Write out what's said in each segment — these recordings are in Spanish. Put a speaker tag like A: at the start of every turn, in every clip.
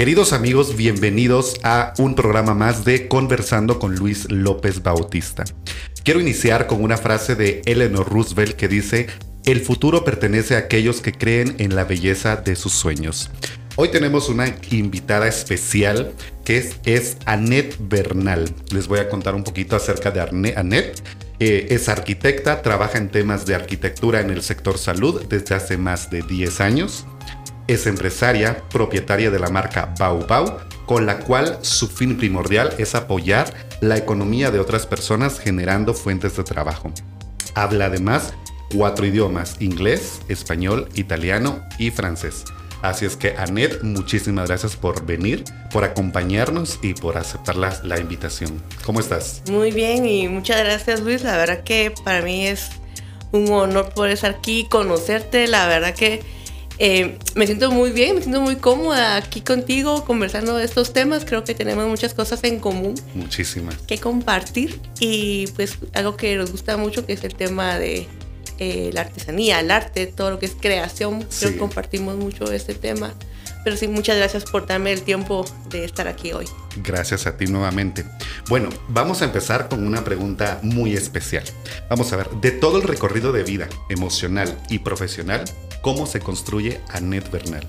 A: Queridos amigos, bienvenidos a un programa más de Conversando con Luis López Bautista. Quiero iniciar con una frase de Eleanor Roosevelt que dice, el futuro pertenece a aquellos que creen en la belleza de sus sueños. Hoy tenemos una invitada especial que es, es Annette Bernal. Les voy a contar un poquito acerca de Annette. Eh, es arquitecta, trabaja en temas de arquitectura en el sector salud desde hace más de 10 años. Es empresaria, propietaria de la marca Bau Bau, con la cual su fin primordial es apoyar la economía de otras personas generando fuentes de trabajo. Habla además cuatro idiomas, inglés, español, italiano y francés. Así es que, Anet, muchísimas gracias por venir, por acompañarnos y por aceptar la, invitación. ¿Cómo estás?
B: Muy bien y muchas gracias, Luis. La verdad que para mí es un honor poder estar aquí, conocerte. La verdad que eh, me siento muy bien, me siento muy cómoda aquí contigo conversando de estos temas. Creo que tenemos muchas cosas en común.
A: Muchísimas.
B: Que compartir y pues algo que nos gusta mucho que es el tema de eh, la artesanía, el arte, todo lo que es creación. Creo que compartimos mucho este tema. Pero sí, muchas gracias por darme el tiempo de estar aquí hoy.
A: Gracias a ti nuevamente. Bueno, vamos a empezar con una pregunta muy especial. Vamos a ver, de todo el recorrido de vida emocional y profesional, ¿cómo se construye Annette Bernal?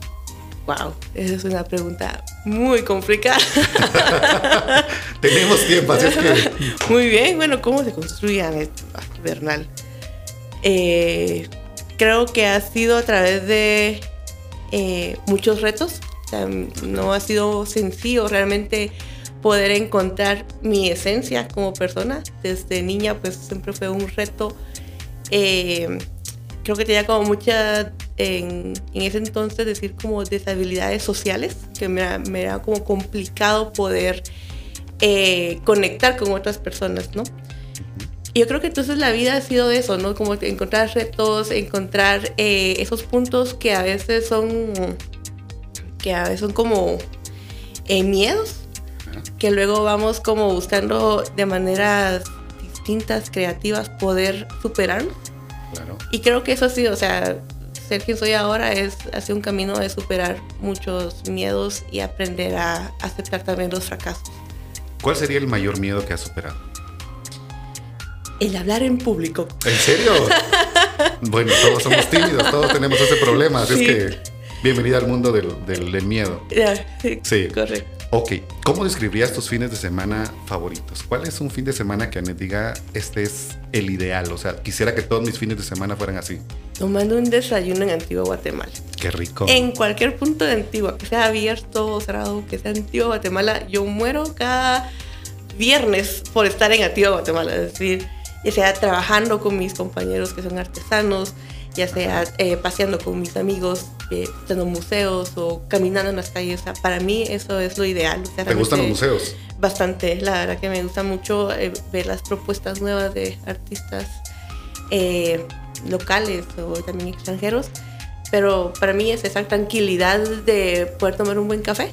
B: Wow, esa es una pregunta muy complicada.
A: Tenemos tiempo, así es que...
B: Muy bien, bueno, ¿cómo se construye Annette Bernal? Eh, creo que ha sido a través de eh, muchos retos. no ha sido sencillo realmente poder encontrar mi esencia como persona. Desde niña pues siempre fue un reto. Eh, creo que tenía como mucha, en, ese entonces decir como deshabilidades sociales, que me, me era como complicado poder conectar con otras personas, ¿no? Yo creo que entonces la vida ha sido eso, ¿no? Como encontrar retos, encontrar eh, esos puntos que a veces son, que a veces son como eh, miedos, que luego vamos como buscando de maneras distintas, creativas, poder superarlos. Claro. Y creo que eso ha sido, o sea, ser quien soy ahora es hacer un camino de superar muchos miedos y aprender a aceptar también los fracasos.
A: ¿Cuál sería el mayor miedo que has superado?
B: El hablar en público.
A: ¿En serio? bueno, todos somos tímidos, todos tenemos ese problema, así es que bienvenida al mundo del, del, miedo.
B: sí, correcto.
A: Ok, ¿cómo describirías tus fines de semana favoritos? ¿Cuál es un fin de semana que me diga este es el ideal? O sea, quisiera que todos mis fines de semana fueran así.
B: Tomando un desayuno en Antigua Guatemala.
A: Qué rico.
B: En cualquier punto de Antigua, que sea abierto o cerrado, que sea Antigua Guatemala, yo muero cada viernes por estar en Antigua Guatemala. Es decir, ya sea trabajando con mis compañeros que son artesanos, ya sea eh, paseando con mis amigos, eh, en museos o caminando en las calles. para mí eso es lo ideal.
A: ¿Te gustan los museos?
B: Bastante, la verdad que me gusta mucho eh, ver las propuestas nuevas de artistas eh, locales o también extranjeros. Pero para mí es esa tranquilidad de poder tomar un buen café,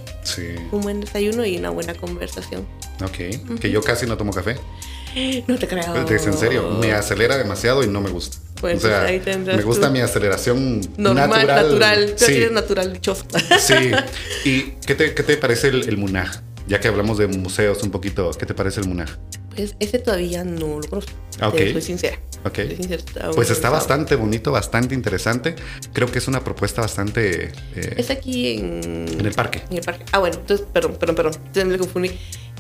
B: un buen desayuno y una buena conversación.
A: Ok, que yo casi no tomo café.
B: No te creo.
A: En serio, me acelera demasiado y no me gusta. Pues o sea, ahí me gusta mi aceleración
B: Normal,
A: natural.
B: natural. Sí. natural, dichoso.
A: Sí. ¿Y qué te, qué te parece el, el, Munaj? Ya que hablamos de museos un poquito, ¿qué te parece el Munaj?
B: Pues ese todavía no lo conozco.
A: Ok.
B: Soy sincera.
A: Ok. pues está bastante bonito, bastante interesante. Creo que es una propuesta bastante...
B: Eh, es aquí en...
A: En el parque.
B: En el parque. Ah, bueno, entonces, perdón, perdón, perdón. Me confundí.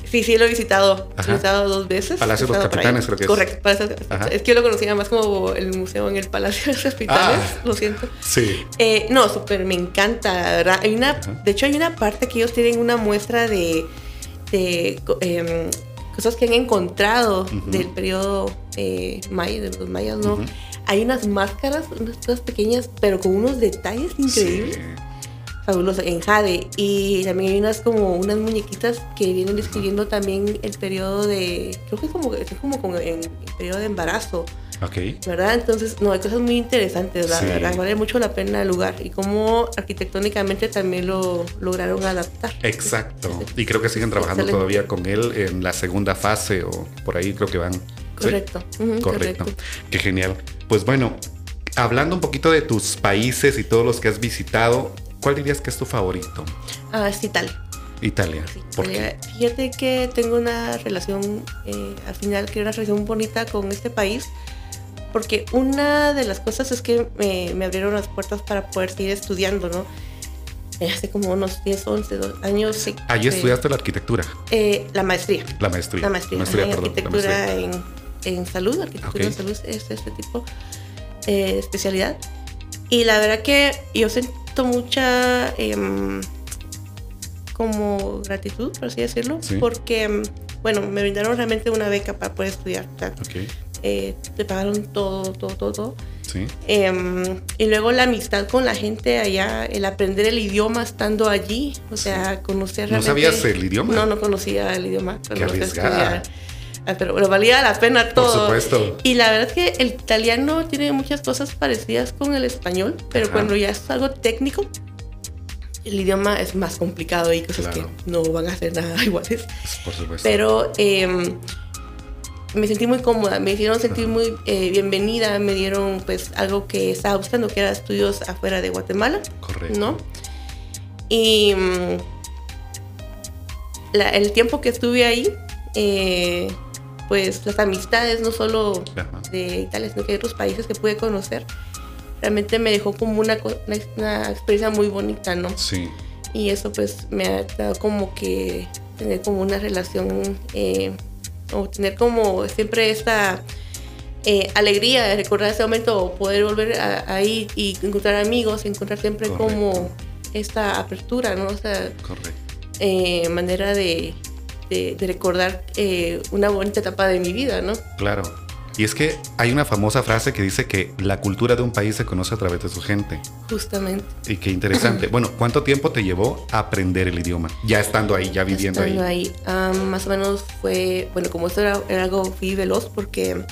B: Sí, sí, lo he visitado. He visitado dos veces.
A: Palacio de los Capitanes, creo que es.
B: Correcto. es que yo lo conocía más como el museo en el Palacio de los Capitanes. Ah, lo siento.
A: Sí.
B: Eh, no, súper, me encanta, la verdad. Hay una, de hecho, hay una parte que ellos tienen una muestra de, de em, cosas que han encontrado del periodo eh, maya, de los mayas, ¿no? Hay unas máscaras, unas cosas pequeñas, pero con unos detalles increíbles. Sí fabulosa en Jade. Y también hay unas como unas muñequitas que vienen describiendo también el periodo de creo que es como es como con el, periodo de embarazo
A: Ok.
B: ¿verdad? entonces no hay cosas muy interesantes la verdad vale mucho la pena el lugar y cómo arquitectónicamente también lo lograron adaptar.
A: Exacto. Y creo que siguen trabajando todavía con él en la segunda fase o por ahí creo que van.
B: Correcto.
A: Correcto. correcto. Qué genial. Pues bueno hablando un poquito de tus países y todos los que has visitado ¿Cuál dirías que es tu favorito?
B: Ah, es Italia.
A: Italia. ¿Por qué?
B: Fíjate que tengo una relación, eh, al final, que una relación bonita con este país, porque una de las cosas es que me, me abrieron las puertas para poder seguir estudiando, ¿no? Eh, hace como unos 10, 11 años.
A: Allí eh, estudiaste la arquitectura.
B: Eh, la maestría.
A: La maestría.
B: La maestría.
A: maestría
B: en
A: perdón, la
B: arquitectura
A: maestría.
B: En, en salud, arquitectura en salud es este tipo eh, de especialidad. Y la verdad que yo siento mucha em, como gratitud, por así decirlo,
A: Sí.
B: porque, em, bueno, me brindaron realmente una beca para poder estudiar. o sea,
A: Ok,
B: eh, te pagaron todo, todo, todo, todo.
A: sí.
B: Em, y luego la amistad con la gente allá, el aprender el idioma estando allí, o sea, conocer
A: ¿No
B: realmente...
A: sabías el idioma?
B: No, no conocía el idioma. a
A: arriesgada.
B: estudiar. Ah, Pero, pero valía la pena
A: Por
B: todo.
A: supuesto.
B: Y la verdad es que el italiano tiene muchas cosas parecidas con el español, pero
A: Ajá.
B: cuando ya es algo técnico, el idioma es más complicado y cosas
A: Claro.
B: que no van a ser nada iguales.
A: Por supuesto.
B: Pero em, me sentí muy cómoda, me hicieron sentir
A: Ajá.
B: muy eh, bienvenida, me dieron pues algo que estaba buscando, que era estudios afuera de Guatemala,
A: Correcto.
B: ¿no? Y mm, la- el tiempo que estuve ahí, eh, pues las amistades, no solo
A: Ajá.
B: de Italia, sino que de otros países que pude conocer, realmente me dejó como una, una, una experiencia muy bonita, ¿no?
A: Sí,
B: Y eso pues me ha dado como que tener como una relación eh, o tener como siempre esta eh, alegría de recordar ese momento o poder volver a- ahí y encontrar amigos, encontrar siempre como esta apertura, ¿no? Esta
A: correcto.
B: eh, manera de, de- de recordar eh, una bonita etapa de mi vida, ¿no?
A: Claro. Y es que hay una famosa frase que dice que la cultura de un país se conoce a través de su gente.
B: Justamente.
A: Y qué interesante. bueno, ¿cuánto tiempo te llevó a aprender el idioma? Ya estando ahí, ya viviendo
B: Estando
A: ahí.
B: ahí. Ah, más o menos fue, bueno, como esto era, era algo fui veloz porque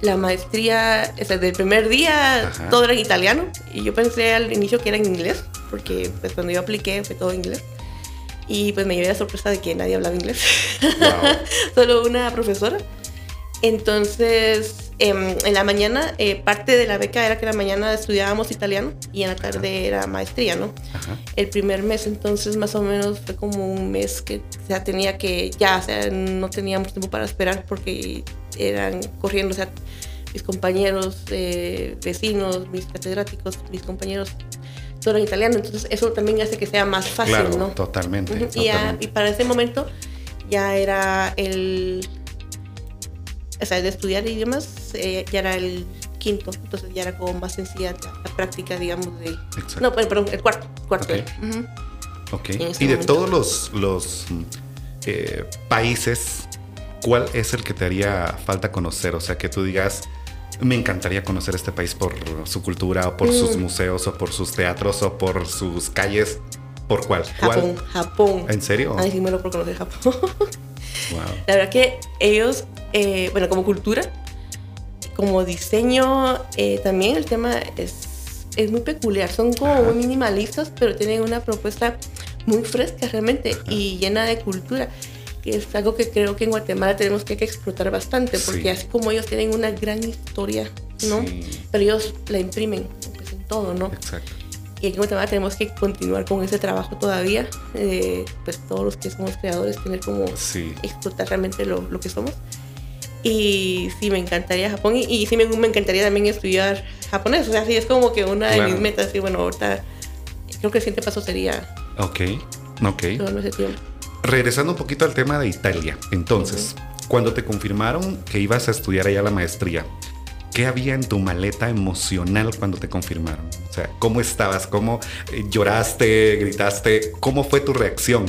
B: la maestría, o sea, del primer día
A: Ajá.
B: todo era en italiano y yo pensé al inicio que era en inglés porque pues cuando yo apliqué fue todo en inglés y pues me llevé la sorpresa de que nadie hablaba inglés,
A: Wow.
B: solo una profesora. Entonces, em, en la mañana, eh, parte de la beca era que en la mañana estudiábamos italiano y en la tarde era maestría, ¿no?
A: Ajá.
B: el primer mes, entonces más o menos fue como un mes que o sea, tenía que, ya, o sea, no teníamos tiempo para esperar porque eran corriendo, o sea, mis compañeros, eh, vecinos, mis catedráticos, mis compañeros, todo en italiano, entonces eso también hace que sea más fácil,
A: Claro,
B: ¿no?
A: totalmente.
B: Y, ya-
A: totalmente.
B: y para ese momento ya era el, o sea, de estudiar idiomas, eh, ya era el quinto, entonces ya era como más sencilla la, práctica, digamos, de...
A: Exacto.
B: No, perdón, el cuarto, cuarto.
A: Ok.
B: Ujú.
A: Ok.
B: en ese
A: Y de todos los, los eh, países, ¿cuál es el que te haría falta conocer? O sea, que tú digas, me encantaría conocer este país por su cultura, o por sus
B: Mm.
A: museos, o por sus teatros, o por sus calles. ¿Por cuál?
B: Japón,
A: ¿Cuál?
B: Japón.
A: ¿En serio?
B: Ay, sí, muero por conocer Japón.
A: Wow.
B: La verdad que ellos, eh, bueno, como cultura, como diseño, eh, también el tema es, es muy peculiar. Son como
A: Ajá.
B: muy minimalistas, pero tienen una propuesta muy fresca realmente y llena de cultura. Que es algo que creo que en Guatemala tenemos que, que explotar bastante, porque
A: Sí.
B: así como ellos tienen una gran historia, ¿no?
A: Sí.
B: Pero ellos la imprimen pues, en todo, ¿no?
A: Exacto.
B: Y aquí en Guatemala tenemos que continuar con ese trabajo todavía. eh, pues todos los que somos creadores, tener como
A: Sí.
B: explotar realmente lo, lo que somos. Y sí, me encantaría Japón. Y, y sí, me, me encantaría también estudiar japonés. O sea, sí, es como que una de mis metas. Y bueno, ahorita creo que el siguiente paso sería
A: Ok. Ok.
B: todo ese tiempo.
A: Regresando un poquito al tema de Italia. Entonces, cuando te confirmaron que ibas a estudiar allá la maestría, ¿qué había en tu maleta emocional cuando te confirmaron? O sea, ¿cómo estabas? ¿Cómo eh, lloraste, gritaste? ¿Cómo fue tu reacción?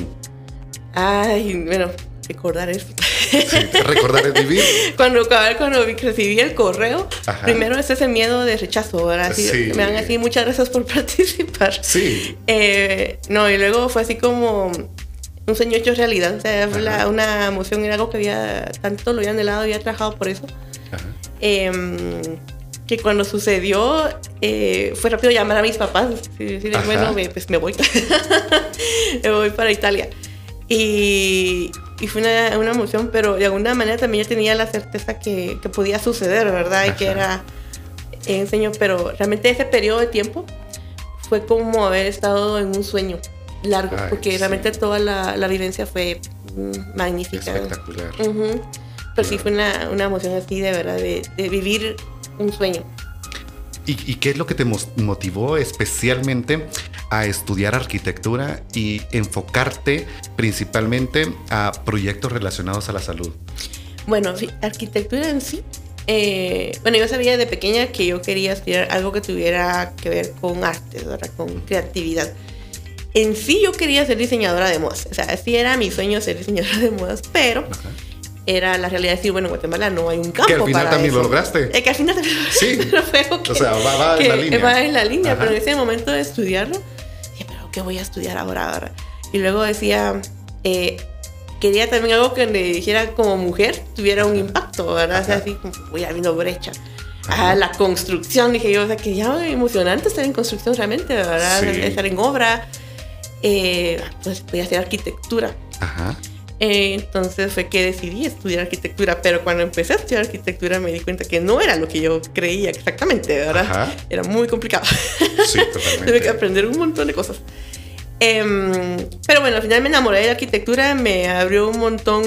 B: Ay, bueno, recordar eso.
A: Sí, recordar es vivir.
B: cuando, cuando recibí el correo,
A: Ajá.
B: primero es ese miedo de rechazo. ¿verdad? Así,
A: Sí.
B: Me dan así, muchas gracias por participar.
A: Sí.
B: Eh, no, y luego fue así como un sueño hecho realidad. O sea, fue la-
A: Ajá.
B: una emoción, era algo que había, tanto lo había anhelado, había trabajado por eso.
A: Ajá.
B: Em, que cuando sucedió, eh, fue rápido llamar a mis papás y decirles,
A: Ajá.
B: bueno, me- pues me voy. me voy para Italia. Y, y fue una, una emoción, pero de alguna manera también yo tenía la certeza que, que podía suceder, ¿verdad? Y que
A: Ajá.
B: era enseño, pero realmente ese periodo de tiempo fue como haber estado en un sueño. Largo,
A: Ay,
B: porque
A: sí.
B: realmente toda la, la vivencia fue magnífica.
A: Espectacular.
B: Ujú. Pero sí fue una, una emoción así de verdad, de, de vivir un sueño.
A: ¿Y, y qué es lo que te motivó especialmente a estudiar arquitectura y enfocarte principalmente a proyectos relacionados a la salud?
B: Bueno, arquitectura en sí. eh, bueno, yo sabía de pequeña que yo quería estudiar algo que tuviera que ver con arte, ¿verdad? con creatividad. En sí yo quería ser diseñadora de modas. O sea, sí era mi sueño ser diseñadora de modas, pero
A: Ajá.
B: era la realidad de decir, bueno, en Guatemala no hay un campo
A: Que al final
B: para
A: también lo
B: eso.
A: lograste.
B: Eh, que al final también lo
A: Sí.
B: pero que,
A: O sea, va- va en
B: que
A: la línea.
B: va en la línea,
A: Ajá.
B: pero en ese momento de estudiarlo, dije, pero ¿qué voy a estudiar ahora? ahora? Y luego decía, eh, quería también algo que me dijera como mujer tuviera un impacto, ¿verdad? O sea, así como, voy abriendo brecha.
A: Ajá.
B: Ah, la construcción, dije yo, o sea, que ya emocionante estar en construcción realmente, ¿verdad?
A: Sí.
B: Estar en obra. Eh, pues voy a hacer arquitectura.
A: Ajá.
B: Eh, entonces fue que decidí estudiar arquitectura, pero cuando empecé a estudiar arquitectura me di cuenta que no era lo que yo creía exactamente, ¿verdad?
A: Ajá.
B: Era muy complicado.
A: Sí, totalmente.
B: Tuve que aprender un montón de cosas. Em, pero bueno, al final me enamoré de la arquitectura, me abrió un montón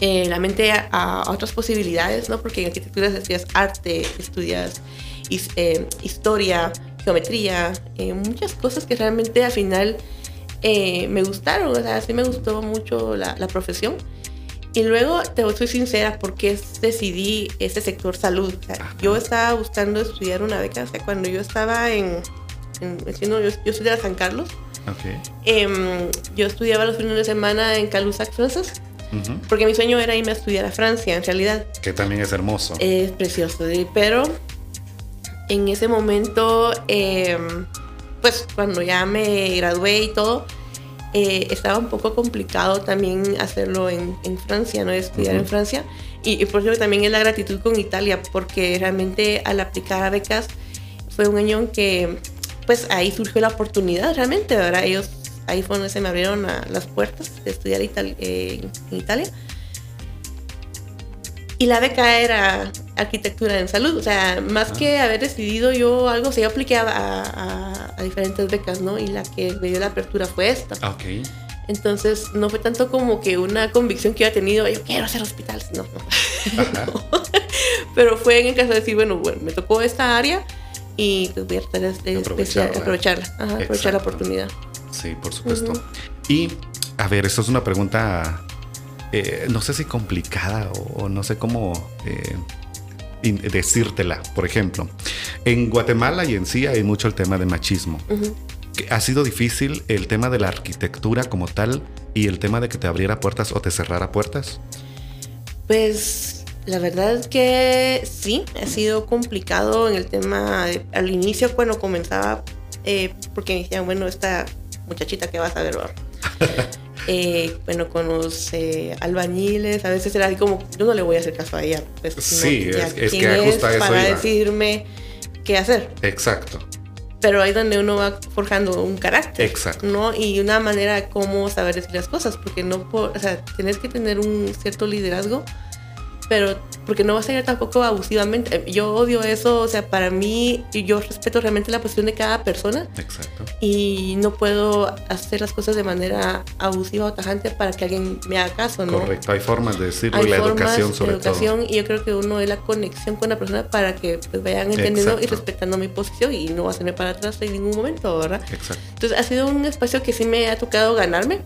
B: eh, la mente a, a otras posibilidades, ¿no? Porque en arquitectura estudias arte, estudias his- eh, historia, geometría, eh, muchas cosas que realmente al final eh, me gustaron, o sea, sí me gustó mucho la, la profesión. Y luego, te soy sincera, porque decidí este sector salud. O sea, yo estaba buscando estudiar una beca, o sea, cuando yo estaba en, en- yo, yo soy de San Carlos,
A: Ok.
B: em, yo estudiaba los fines de semana en Calusac, Francia,
A: Ujú.
B: porque mi sueño era irme a estudiar a Francia, en realidad.
A: Que también es hermoso.
B: Es precioso, pero en ese momento, eh, pues cuando ya me gradué y todo, eh, estaba un poco complicado también hacerlo en, en Francia, ¿no? Estudiar en Francia. Y, y por eso también es la gratitud con Italia, porque realmente al aplicar a becas fue un año en que, pues ahí surgió la oportunidad realmente, ¿verdad? Ellos, ahí fue donde se me abrieron la- las puertas de estudiar Itali- eh, en Italia. Y la beca era arquitectura en salud. O sea, más
A: Ah.
B: que haber decidido yo algo, o sea, yo apliqué a, a- a diferentes becas, ¿no? Y la que me dio la apertura fue esta.
A: Ah, Ok.
B: Entonces, no fue tanto como que una convicción que yo había tenido, yo quiero hacer hospitales. No, no. Pero fue en el caso de decir, bueno, bueno, me tocó esta área y pues voy a tratar de
A: Aprovecharla.
B: especial- aprovecharla. Ajá, aprovechar la oportunidad.
A: Sí, por supuesto. Y, a ver, esto es una pregunta, eh, no sé si complicada o, o no sé cómo eh, decírtela. Por ejemplo, en Guatemala y en sí hay mucho el tema de machismo.
B: Ujú.
A: Que ¿Ha sido difícil el tema de la arquitectura como tal y el tema de que te abriera puertas o te cerrara puertas?
B: Pues la verdad es que sí, ha sido complicado en el tema de- al inicio cuando comenzaba, eh, porque me decían, bueno, esta muchachita que vas a ver. Eh, bueno, con los eh, albañiles, a veces era así como, yo no le voy a hacer caso a ella. Pues, no,
A: Sí,
B: ya,
A: es- es que
B: ¿quién
A: justo a eso
B: para
A: iba.
B: decirme qué hacer.
A: Exacto.
B: Pero ahí donde uno va forjando un carácter.
A: Exacto.
B: ¿no? Y una manera de cómo saber decir las cosas, porque no por, o sea, tienes que tener un cierto liderazgo, pero porque no vas a ir tampoco abusivamente. Yo odio eso, o sea, para mí, yo respeto realmente la posición de cada persona
A: Exacto.
B: y no puedo hacer las cosas de manera abusiva o tajante para que alguien me haga caso, ¿no?
A: Correcto. Hay formas de decirlo
B: Hay
A: y la
B: formas
A: educación sobre
B: educación y yo creo que uno es la conexión con la persona para que pues, vayan entendiendo y respetando mi posición y no hacerme para atrás en ningún momento, ¿verdad?
A: Exacto.
B: Entonces ha sido un espacio que sí me ha tocado ganarme,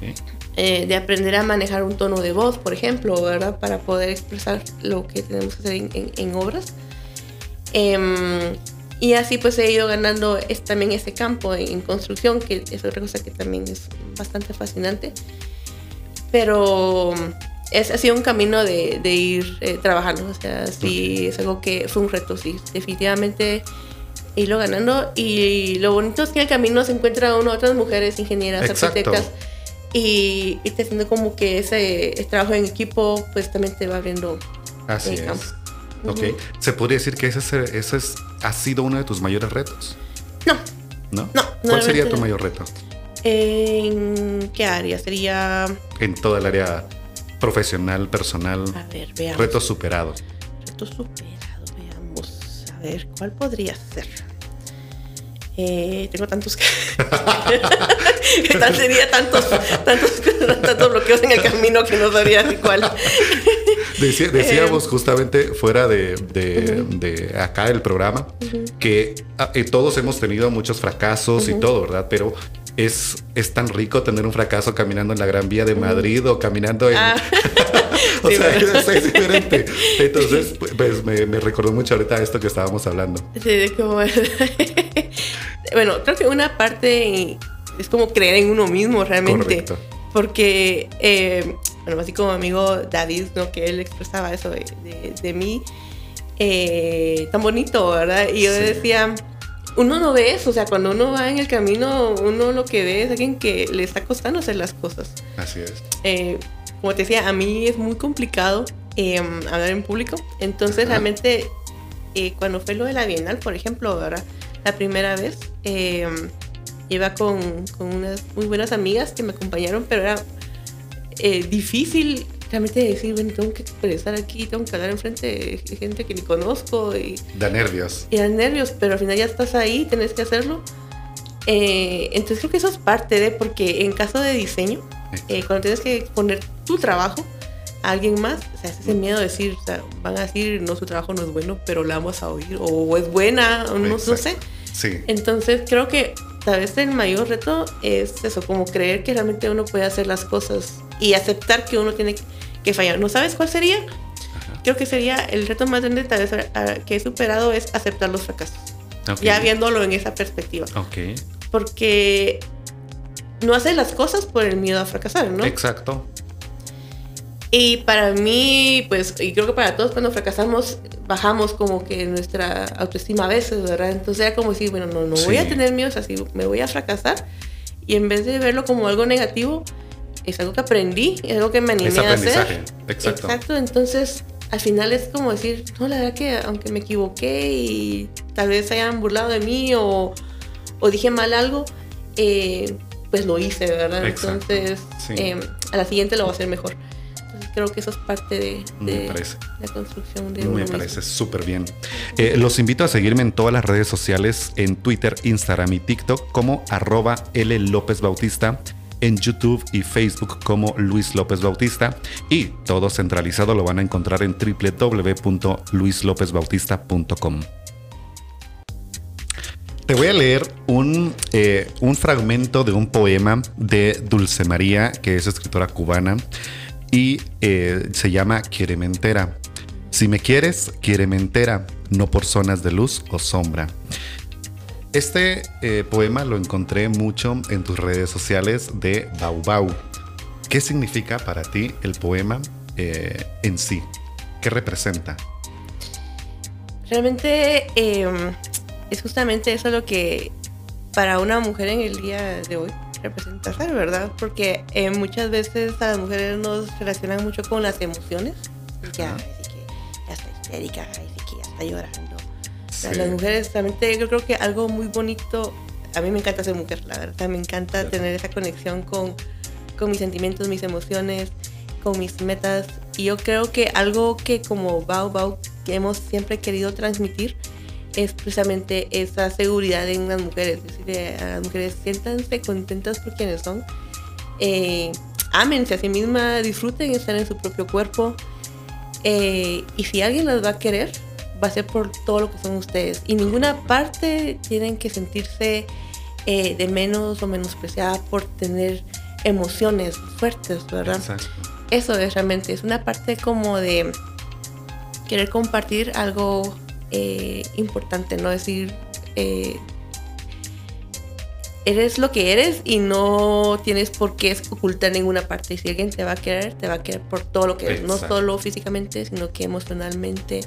A: Ok.
B: Eh, de aprender a manejar un tono de voz, por ejemplo, ¿verdad? Para poder expresar lo que tenemos que hacer en, en- en obras. Em, y así pues he ido ganando es, también ese campo en, en construcción, que es otra cosa que también es bastante fascinante. Pero es, ha sido un camino de, de ir eh, trabajando, o sea, sí, es algo que fue un reto, sí, definitivamente irlo ganando. Y lo bonito es que en el camino se encuentra uno otras mujeres ingenieras,
A: Exacto.
B: arquitectas, y, y te haciendo como que ese, trabajo en equipo, pues también te va abriendo
A: Así
B: el
A: es. Ok. ¿Se podría decir que ese, es- ese es, ha sido uno de tus mayores retos?
B: No,
A: ¿No?
B: No,
A: ¿Cuál sería tu mayor reto?
B: ¿en qué área? Sería,
A: En toda el área profesional, personal,
B: a ver, veamos.
A: retos superados.
B: Reto superado, veamos. A ver, ¿cuál podría ser? Eh, tengo tantos que... Tenía tantos, tantos, tantos bloqueos en el camino que no sabía ni cuál.
A: decíamos eh, justamente fuera de, de, acá el programa que ah, eh, todos hemos tenido muchos fracasos y todo, ¿verdad? Pero es, es tan rico tener un fracaso caminando en la Gran Vía de Madrid o caminando en... Ah. o sea, es, diferente. Entonces, pues me, me, recordó mucho ahorita esto que estábamos hablando.
B: Sí, como... bueno, creo que una parte es como creer en uno mismo realmente. Porque, eh, bueno, así como amigo David, ¿no? Que él expresaba eso de, de, mí, eh, tan bonito, ¿verdad? Y yo decía uno no ve eso, o sea, cuando uno va en el camino, uno lo que ve es alguien que le está costando hacer las cosas.
A: Así es.
B: Eh, como te decía, a mí es muy complicado em, hablar en público, entonces realmente eh, cuando fue lo de la Bienal, por ejemplo, ¿verdad? La primera vez, em, iba con, con, unas muy buenas amigas que me acompañaron, pero era eh, difícil realmente decir, bueno, tengo que estar aquí, tengo que hablar enfrente de gente que ni conozco. Y,
A: da nervios.
B: Y da nervios, pero al final ya estás ahí, tenés que hacerlo. Eh, entonces creo que eso es parte de, porque en caso de diseño, eh, cuando tienes que poner tu trabajo a alguien más, o sea, ese miedo de decir, o sea, van a decir, no, su trabajo no es bueno, pero la vamos a oír, o es buena, o no, no sé.
A: Sí.
B: Entonces creo que tal vez el mayor reto es eso, como creer que realmente uno puede hacer las cosas y aceptar que uno tiene que fallar. ¿No sabes cuál sería? Creo que sería el reto más grande tal vez que he superado es aceptar los fracasos. Ya viéndolo en esa perspectiva.
A: Ok.
B: Porque no haces las cosas por el miedo a fracasar, ¿no?
A: Exacto.
B: Y para mí, pues, y creo que para todos cuando fracasamos, bajamos como que nuestra autoestima a veces, ¿verdad? Entonces era como decir, bueno, no, no voy a tener miedo, así me voy a fracasar. Y en vez de verlo como algo negativo, es algo que aprendí, es algo que me animé a hacer.
A: Exacto.
B: Exacto, entonces al final es como decir, no, la verdad que aunque me equivoqué y tal vez hayan burlado de mí o, o dije mal algo, eh, pues lo hice, ¿verdad? Entonces em, a la siguiente lo voy a hacer mejor creo que eso es parte de, la construcción de
A: Me parece súper bien. Eh, los invito a seguirme en todas las redes sociales, en Twitter, Instagram y TikTok como arroba L López Bautista en YouTube y Facebook como Luis López Bautista y todo centralizado lo van a encontrar en www.luislopezbautista.com. Te voy a leer un, eh, un fragmento de un poema de Dulce María, que es escritora cubana y eh, se llama Quierementera. Si me quieres, Quierementera, no por zonas de luz o sombra. Este eh, poema lo encontré mucho en tus redes sociales de Bau Bau. ¿Qué significa para ti el poema eh, en sí? ¿Qué representa?
B: Realmente em, es justamente eso lo que para una mujer en el día de hoy representa ser, ¿verdad? Porque eh, muchas veces a las mujeres nos relacionan mucho con las emociones. Ya, así que ya está histérica, así que ya está llorando. Las mujeres realmente yo creo que algo muy bonito, a mí me encanta ser mujer, la verdad, me encanta tener esa conexión con, con mis sentimientos, mis emociones, con mis metas. Y yo creo que algo que como Bau Bau que hemos siempre querido transmitir es precisamente esa seguridad en las mujeres, es decir, a las mujeres siéntanse contentas por quienes son, eh, ámense a sí mismas, disfruten estar en su propio cuerpo eh, y si alguien las va a querer, va a ser por todo lo que son ustedes y ninguna parte tienen que sentirse eh, de menos o menospreciada por tener emociones fuertes, ¿verdad? Eso es realmente, es una parte como de querer compartir algo eh, importante, no decir, eh, eres lo que eres y no tienes por qué ocultar ninguna parte. Si alguien te va a querer, te va a querer por todo lo que eres, no solo físicamente, sino que emocionalmente,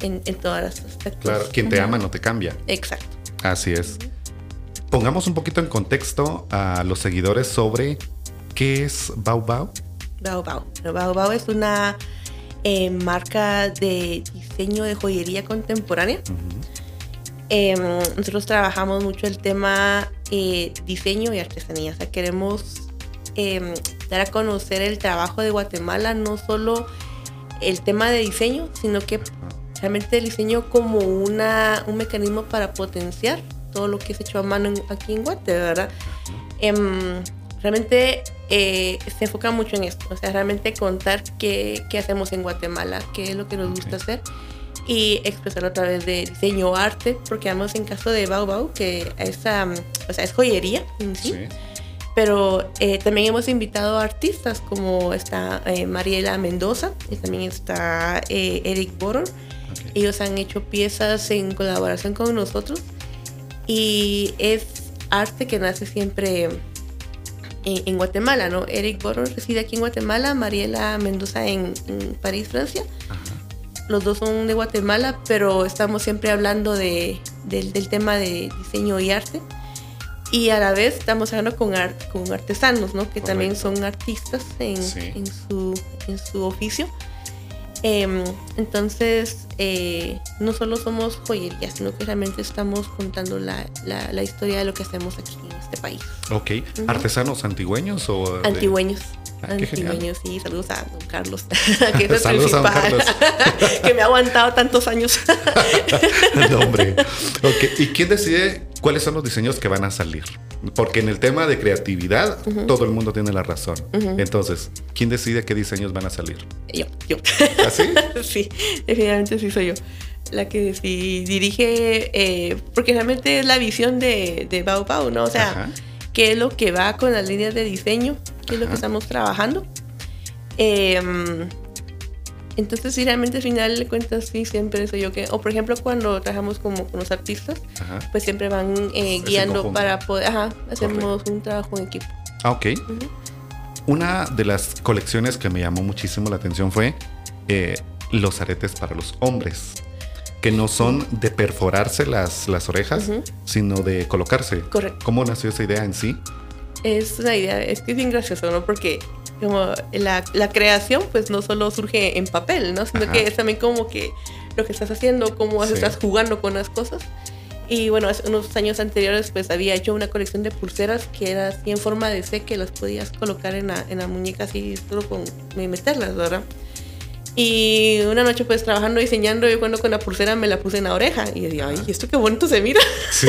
B: en, todas las aspectos.
A: Claro, quien te ama no te cambia.
B: Exacto.
A: Así es. Pongamos un poquito en contexto a los seguidores sobre qué es Bau Bau.
B: Bau Bau. Bau Bau es una eh, marca de diseño de joyería contemporánea. Em, nosotros trabajamos mucho el tema eh, diseño y artesanía. O sea, queremos em, dar a conocer el trabajo de Guatemala, no solo el tema de diseño, sino que realmente el diseño como una, un mecanismo para potenciar todo lo que es hecho a mano aquí en Guatemala, ¿verdad? Realmente eh, se enfoca mucho en esto, o sea, realmente contar qué, qué hacemos en Guatemala, qué es lo que nos gusta hacer y expresarlo a través de diseño arte, porque vamos en caso de Bau Bau, que es, o sea, es joyería en sí. Pero eh, también hemos invitado a artistas como está eh, Mariela Mendoza y también está eh, Eric Boror. Ellos han hecho piezas en colaboración con nosotros y es arte que nace siempre en, Guatemala, ¿no? Eric Boror reside aquí en Guatemala, Mariela Mendoza en, París, Francia. Los dos son de Guatemala, pero estamos siempre hablando de, del, tema de diseño y arte. Y a la vez estamos hablando con, con artesanos, ¿no? Que también son artistas en, en, su, en su oficio. Em, entonces, eh, no solo somos joyería, sino que realmente estamos contando la, la, historia de lo que hacemos aquí en este país.
A: Ok. ¿Artesanos antigüeños o...?
B: Antigüeños. Ah, sí. Saludos a don Carlos, que es el principal, que me ha aguantado tantos años.
A: no, hombre. Okay. ¿Y quién decide cuáles son los diseños que van a salir? Porque en el tema de creatividad, todo el mundo tiene la razón. Entonces, ¿quién decide qué diseños van a salir?
B: Yo, yo.
A: ¿Así?
B: ¿Ah, sí, definitivamente sí soy yo. La que sí dirige, eh, porque realmente es la visión de, de Bau Bau, ¿no? O sea, qué es lo que va con las líneas de diseño, qué es lo que estamos trabajando. Em, entonces, sí, realmente al final de cuentas, sí, siempre soy yo que, o por ejemplo, cuando trabajamos como con los artistas, pues siempre van eh, guiando para poder, ajá, hacemos un trabajo en equipo.
A: Ah, ok. Una de las colecciones que me llamó muchísimo la atención fue eh, los aretes para los hombres, que no son de perforarse las, las orejas, sino de colocarse.
B: Correcto.
A: ¿Cómo nació esa idea en sí?
B: Es una idea, es que es bien gracioso, ¿no? Porque como la, la, creación pues no solo surge en papel, ¿no? Sino que es también como que lo que estás haciendo, cómo estás jugando con las cosas. Y bueno, hace unos años anteriores pues había hecho una colección de pulseras que era así en forma de C que las podías colocar en la, en la muñeca así solo con meterlas, ¿verdad? Y una noche pues trabajando, diseñando, yo cuando con la pulsera me la puse en la oreja y yo ay, esto qué bonito se mira.
A: Sí.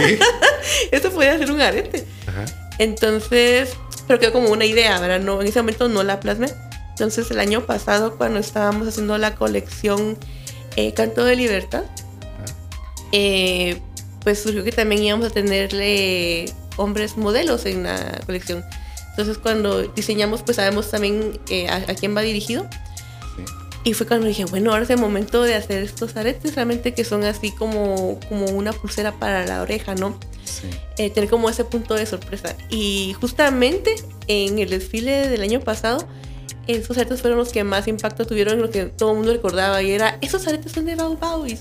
B: esto podría ser un arete. Ajá. Entonces, pero quedó como una idea, ¿verdad? No, en ese momento no la plasmé. Entonces el año pasado cuando estábamos haciendo la colección eh, Canto de Libertad, eh, pues surgió que también íbamos a tenerle hombres modelos en la colección. Entonces cuando diseñamos pues sabemos también eh, a, quién va dirigido. Y fue cuando dije, bueno, ahora es el momento de hacer estos aretes realmente que son así como, como una pulsera para la oreja, ¿no? Eh, tener como ese punto de sorpresa. Y justamente en el desfile del año pasado, esos aretes fueron los que más impacto tuvieron en lo que todo el mundo recordaba. Y era, esos aretes son de Bau Bau. Y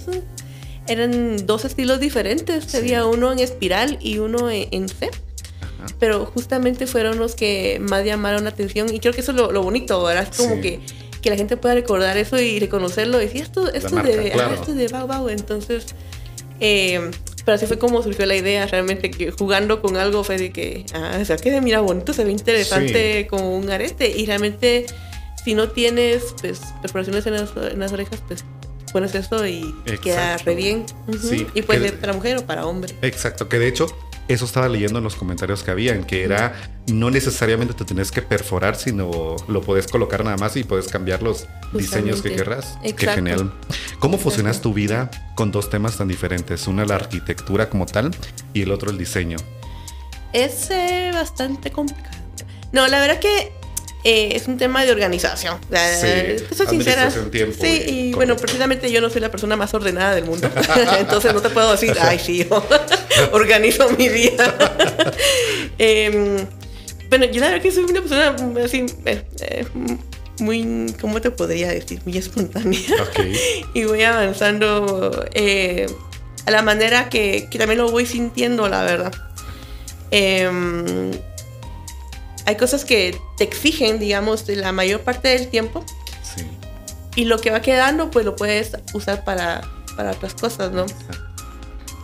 B: eran dos estilos diferentes. Había uno en espiral y uno en, C. Pero justamente fueron los que más llamaron la atención. Y creo que eso es lo, bonito, ¿verdad? Es como que, que la gente pueda recordar eso y reconocerlo. Y decir, esto, esto, es de, esto es de Bau Bau. Entonces, eh, pero así fue como surgió la idea, realmente, que jugando con algo fue de que, ah, o sea, que se mira bonito, se ve interesante como un arete. Y realmente, si no tienes pues, perforaciones en las, orejas, pues pones esto y queda re bien. y puede ser para mujer o para hombre.
A: Exacto, que de hecho eso estaba leyendo en los comentarios que habían, que era no necesariamente te tenés que perforar, sino lo puedes colocar nada más y puedes cambiar los diseños que querrás. Qué genial. ¿Cómo fusionas tu vida con dos temas tan diferentes? Una la arquitectura como tal y el otro el diseño.
B: Es eh, bastante complicado. No, la verdad que eh, es un tema de organización.
A: Sí, soy sincera.
B: sí, y, bueno, precisamente yo no soy la persona más ordenada del mundo. Entonces no te puedo decir, ay, sí, organizo mi día. Em, bueno, yo la verdad que soy una persona así, eh, eh, muy, ¿cómo te podría decir? Muy espontánea. y voy avanzando a la manera que, que, también lo voy sintiendo, la verdad. Eh, hay cosas que te exigen, digamos, la mayor parte del tiempo. Sí. Y lo que va quedando, pues lo puedes usar para, para otras cosas, ¿no?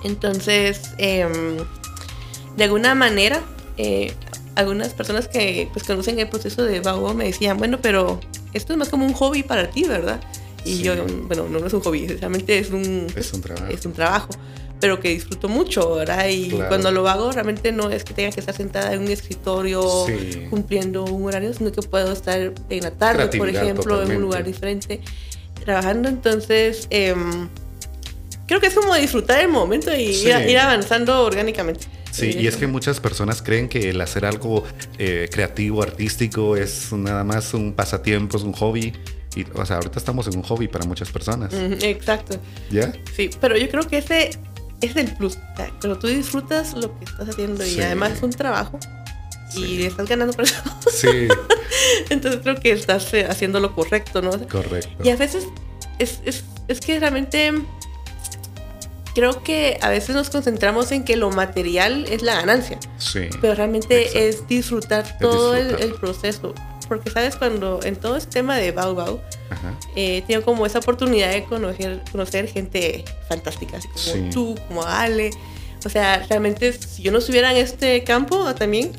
B: Entonces, em, de alguna manera, eh, algunas personas que pues conocen el proceso de Bao me decían, bueno, pero esto es más como un hobby para ti, ¿verdad? Y yo, bueno, no, es un hobby, realmente es un,
A: es un trabajo.
B: Es un trabajo pero que disfruto mucho, ¿verdad? Y
A: Claro.
B: cuando lo hago realmente no es que tenga que estar sentada en un escritorio
A: Sí.
B: cumpliendo un horario, sino que puedo estar en la tarde, por ejemplo, en un lugar diferente, trabajando. Entonces, em, creo que es como disfrutar el momento y
A: Sí.
B: ir, ir avanzando orgánicamente.
A: Sí, y es que muchas personas creen que el hacer algo eh, creativo, artístico, es nada más un pasatiempo, es un hobby. Y, o sea, ahorita estamos en un hobby para muchas personas.
B: Exacto.
A: ¿Ya?
B: Sí, pero yo creo que ese es el plus. Pero tú disfrutas lo que estás haciendo
A: Sí.
B: y además es un trabajo y
A: Sí.
B: estás ganando por eso.
A: Sí,
B: Entonces creo que estás eh, haciendo lo correcto, ¿no?
A: correcto.
B: Y a veces es, es, es que realmente creo que a veces nos concentramos en que lo material es la ganancia,
A: Sí.
B: pero realmente
A: Exacto.
B: es disfrutar todo el-
A: disfrutar.
B: El, proceso. Porque, ¿sabes? Cuando en todo este tema de Bau Bau, eh, tengo como esa oportunidad de conocer, conocer gente fantástica, así como
A: Sí.
B: tú, como Ale. O sea, realmente si yo no estuviera en este campo ah, también,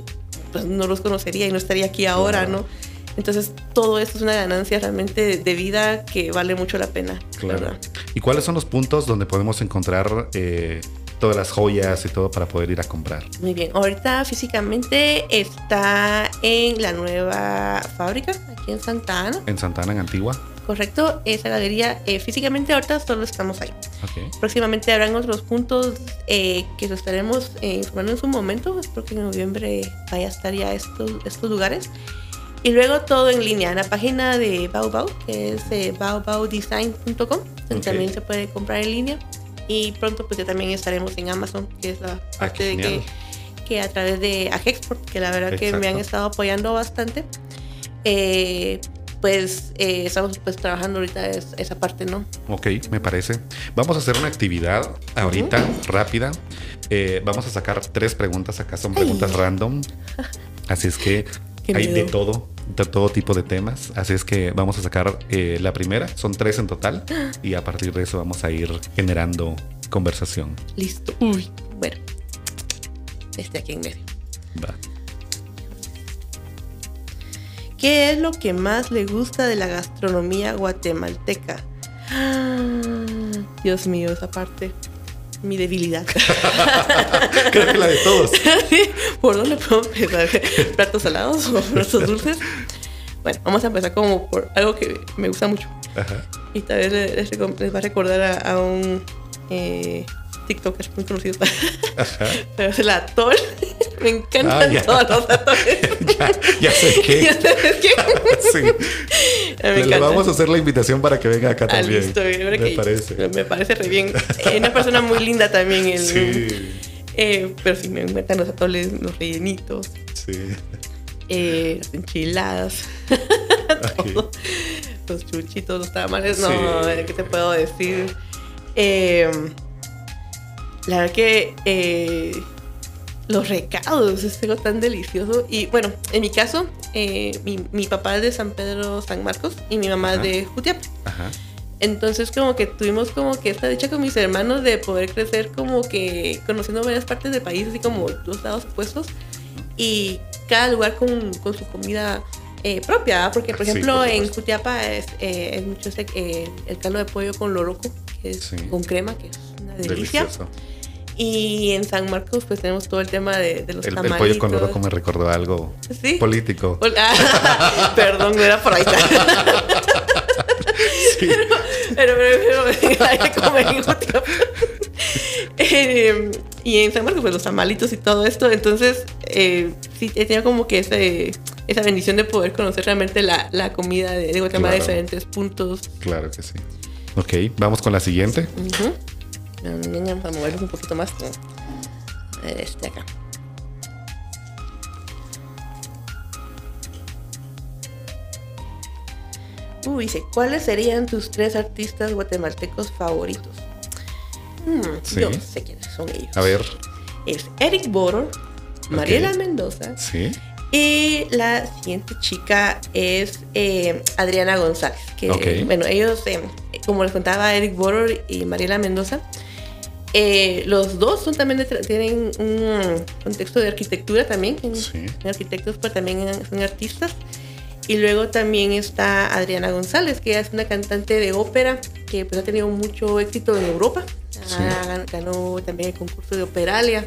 B: pues no los conocería y no estaría aquí ahora,
A: Claro.
B: ¿no? Entonces todo esto es una ganancia realmente de, de vida que vale mucho la pena.
A: Claro.
B: ¿verdad?
A: ¿Y cuáles son los puntos donde podemos encontrar eh, todas las joyas y todo para poder ir a comprar?
B: Muy bien, ahorita físicamente está en la nueva fábrica, aquí en Santa Ana,
A: En Santana, en Antigua.
B: correcto. Esa galería eh, físicamente ahorita solo estamos ahí.
A: Ok.
B: Próximamente habrán otros puntos eh, que los estaremos eh, informando en su momento. Espero que en noviembre vaya a estar ya estos, estos lugares. Y luego todo en línea, en la página de Baobao, que es eh, baobaudesign.com, donde
A: Ok.
B: también se puede comprar en línea. Y pronto pues ya también estaremos en Amazon, que es la parte de que,
A: Ah,
B: que a través de Agexport, que la verdad que me han estado apoyando bastante. eh, pues eh, estamos pues trabajando ahorita es- esa parte, ¿no?
A: Ok, me parece. Vamos a hacer una actividad ahorita, rápida. Eh, vamos a sacar tres preguntas acá, son preguntas random. Así es que hay de todo, de todo tipo de temas. Así es que vamos a sacar eh, la primera, son tres en total. Y a partir de eso vamos a ir generando conversación.
B: Listo. Uy, bueno. Este aquí en medio.
A: Va.
B: ¿Qué es lo que más le gusta de la gastronomía guatemalteca? Dios mío, esa parte. Mi debilidad.
A: Creo que la de todos.
B: ¿Por dónde puedo empezar? ¿Platos salados o platos dulces? Bueno, vamos a empezar como por algo que me gusta mucho.
A: Ajá.
B: Y tal vez les, les recom- les va a recordar a, a un eh, TikToker muy conocido.
A: Ajá.
B: Pero es el atol. Me encantan
A: Ah,
B: todos los atoles.
A: ya, ya sé qué.
B: ¿Ya sabes qué?
A: Sí.
B: Me
A: Le, vamos a hacer la invitación para que venga acá
B: Ah,
A: también.
B: listo,
A: me
B: que
A: parece.
B: Me parece re bien. Eh, una persona muy linda también. El,
A: Sí,
B: eh, pero sí, me encantan los atoles, los rellenitos,
A: sí.
B: eh, las enchiladas, todo. los chuchitos, los tamales. No,
A: Sí.
B: ¿qué te puedo decir? Eh, la verdad que eh, los recados es algo tan delicioso. Y bueno, en mi caso, eh, mi, mi papá es de San Pedro San Marcos y mi mamá
A: Ajá.
B: de Jutiapa.
A: Ajá.
B: Entonces como que tuvimos como que esta dicha con mis hermanos de poder crecer como que conociendo varias partes del país, así como dos lados opuestos y cada lugar con, con su comida eh, propia, ¿ah? porque por
A: Sí,
B: ejemplo
A: por
B: en. Jutiapa es, eh, es mucho ese, eh, el caldo de pollo con loroco, que es
A: Sí.
B: con crema, que es delicia.
A: Delicioso.
B: Y en San Marcos pues tenemos todo el tema de, de los
A: El, el
B: tamalitos.
A: pollo con oro me recordó algo
B: Sí.
A: político.
B: Hola. Perdón, no era por ahí.
A: Sí.
B: Pero en Jutiapa. Eh, y en San Marcos, pues los tamalitos y todo esto. Entonces, eh, sí, he tenido como que ese, esa bendición de poder conocer realmente la, la comida de, de Guatemala de
A: Claro.
B: diferentes puntos.
A: Claro que sí. Ok, vamos con la siguiente.
B: Ujú. Vamos a moverlos un poquito más. Este acá. Uy, dice, ¿cuáles serían tus tres artistas guatemaltecos favoritos? Hmm,
A: Sí.
B: Yo sé quiénes son ellos.
A: A ver.
B: Es Eric Boro, Mariela Mendoza
A: Sí.
B: y la siguiente chica es eh, Adriana González. Que, bueno, ellos, eh, como les contaba Eric Boror y Mariela Mendoza, eh, los dos son también de tienen un contexto de arquitectura también.
A: Sí.
B: arquitectos, pero también son artistas. Y luego también está Adriana González, que es una cantante de ópera que pues, ha tenido mucho éxito en Europa. Ah, ganó también el concurso de Operalia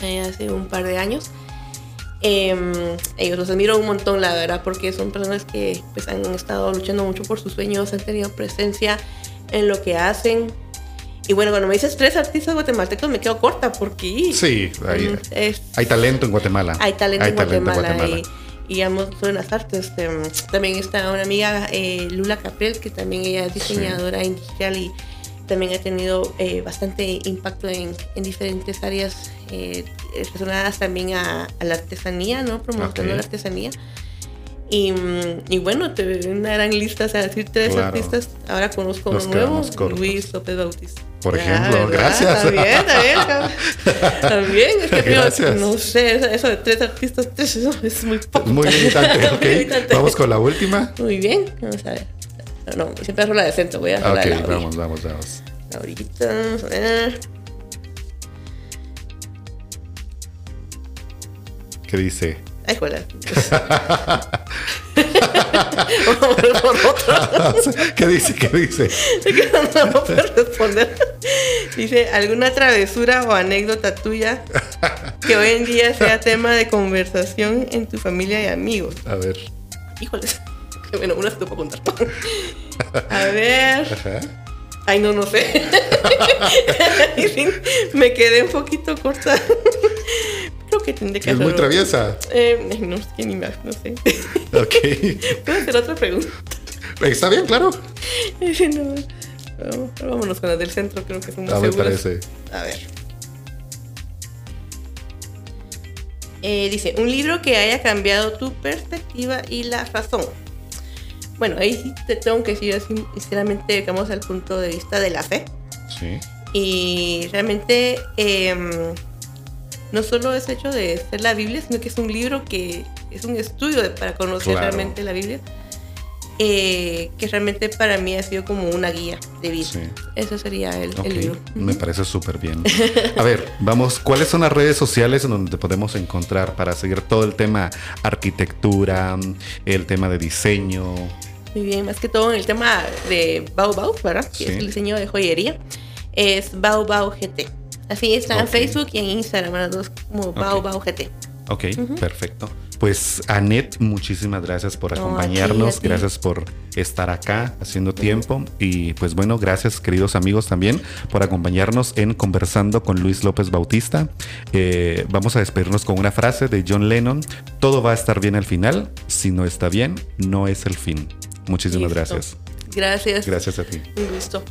B: eh, hace un par de años. Em, ellos los admiro un montón, la verdad, porque son personas que pues, han estado luchando mucho por sus sueños, han tenido presencia en lo que hacen. Y bueno, cuando me dices tres artistas guatemaltecos me quedo corta porque...
A: Sí, hay, mm, hay talento en Guatemala.
B: Hay talento, en, Guatemala, Y, ambos son las artes. Este, también está una amiga, eh, Lula Capel, que también ella es diseñadora industrial y también ha tenido eh, bastante impacto en, en diferentes áreas eh, relacionadas también a, la artesanía, ¿no? Promocionando la artesanía. Y, y, bueno, te una gran lista, o sea, decir tres artistas. Ahora conozco uno nuevo, Luis López Bautista.
A: Por ejemplo, gracias.
B: También, también. también, es que gracias. no sé, eso de tres artistas, tres, eso es muy poco.
A: Muy limitante, ok. Vamos con la última.
B: Muy bien, vamos a ver. No, siempre hago la de centro, voy a hacer
A: okay,
B: la
A: vamos, vamos, vamos.
B: Ahorita, vamos a ver.
A: ¿Qué dice?
B: Ay, joder.
A: ¿Qué dice? ¿Qué dice?
B: no, no puedo responder. Dice, ¿alguna travesura o anécdota tuya que hoy en día sea tema de conversación en tu familia y amigos?
A: A ver.
B: Híjoles. Bueno, una se te puedo contar. A ver. Ay, no, no sé. Me quedé un poquito corta. Que tendré que
A: Es muy traviesa.
B: Eh, no, es que ni más, no sé.
A: Ok.
B: ¿Puedo hacer otra pregunta?
A: Está bien, claro.
B: no. vámonos con la del centro, creo que son más
A: ah, me parece.
B: A ver. Eh, dice, un libro que haya cambiado tu perspectiva y la razón. Bueno, ahí sí te tengo que decir así, sinceramente, digamos, al punto de vista de la fe.
A: Sí.
B: Y realmente em, no solo es hecho de ser la Biblia, sino que es un libro que es un estudio para conocer realmente la Biblia. Eh, que realmente para mí ha sido como una guía de vida. Eso sería el, libro.
A: Me parece súper bien. A ver, vamos, ¿cuáles son las redes sociales en donde te podemos encontrar para seguir todo el tema arquitectura, el tema de diseño?
B: Muy bien, más que todo en el tema de Bau Bau, ¿verdad? Que es el diseño de joyería. Es Bau Bau GT. Así está en Facebook y en Instagram, las dos como Bau Bau GT.
A: Ok, perfecto. Pues Anet, muchísimas gracias por acompañarnos, gracias por estar acá haciendo tiempo y pues bueno, gracias queridos amigos también por acompañarnos en Conversando con Luis López Bautista. Eh, vamos a despedirnos con una frase de John Lennon, todo va a estar bien al final, si no está bien, no es el fin. Muchísimas gracias.
B: Gracias.
A: Gracias a ti.
B: Un gusto.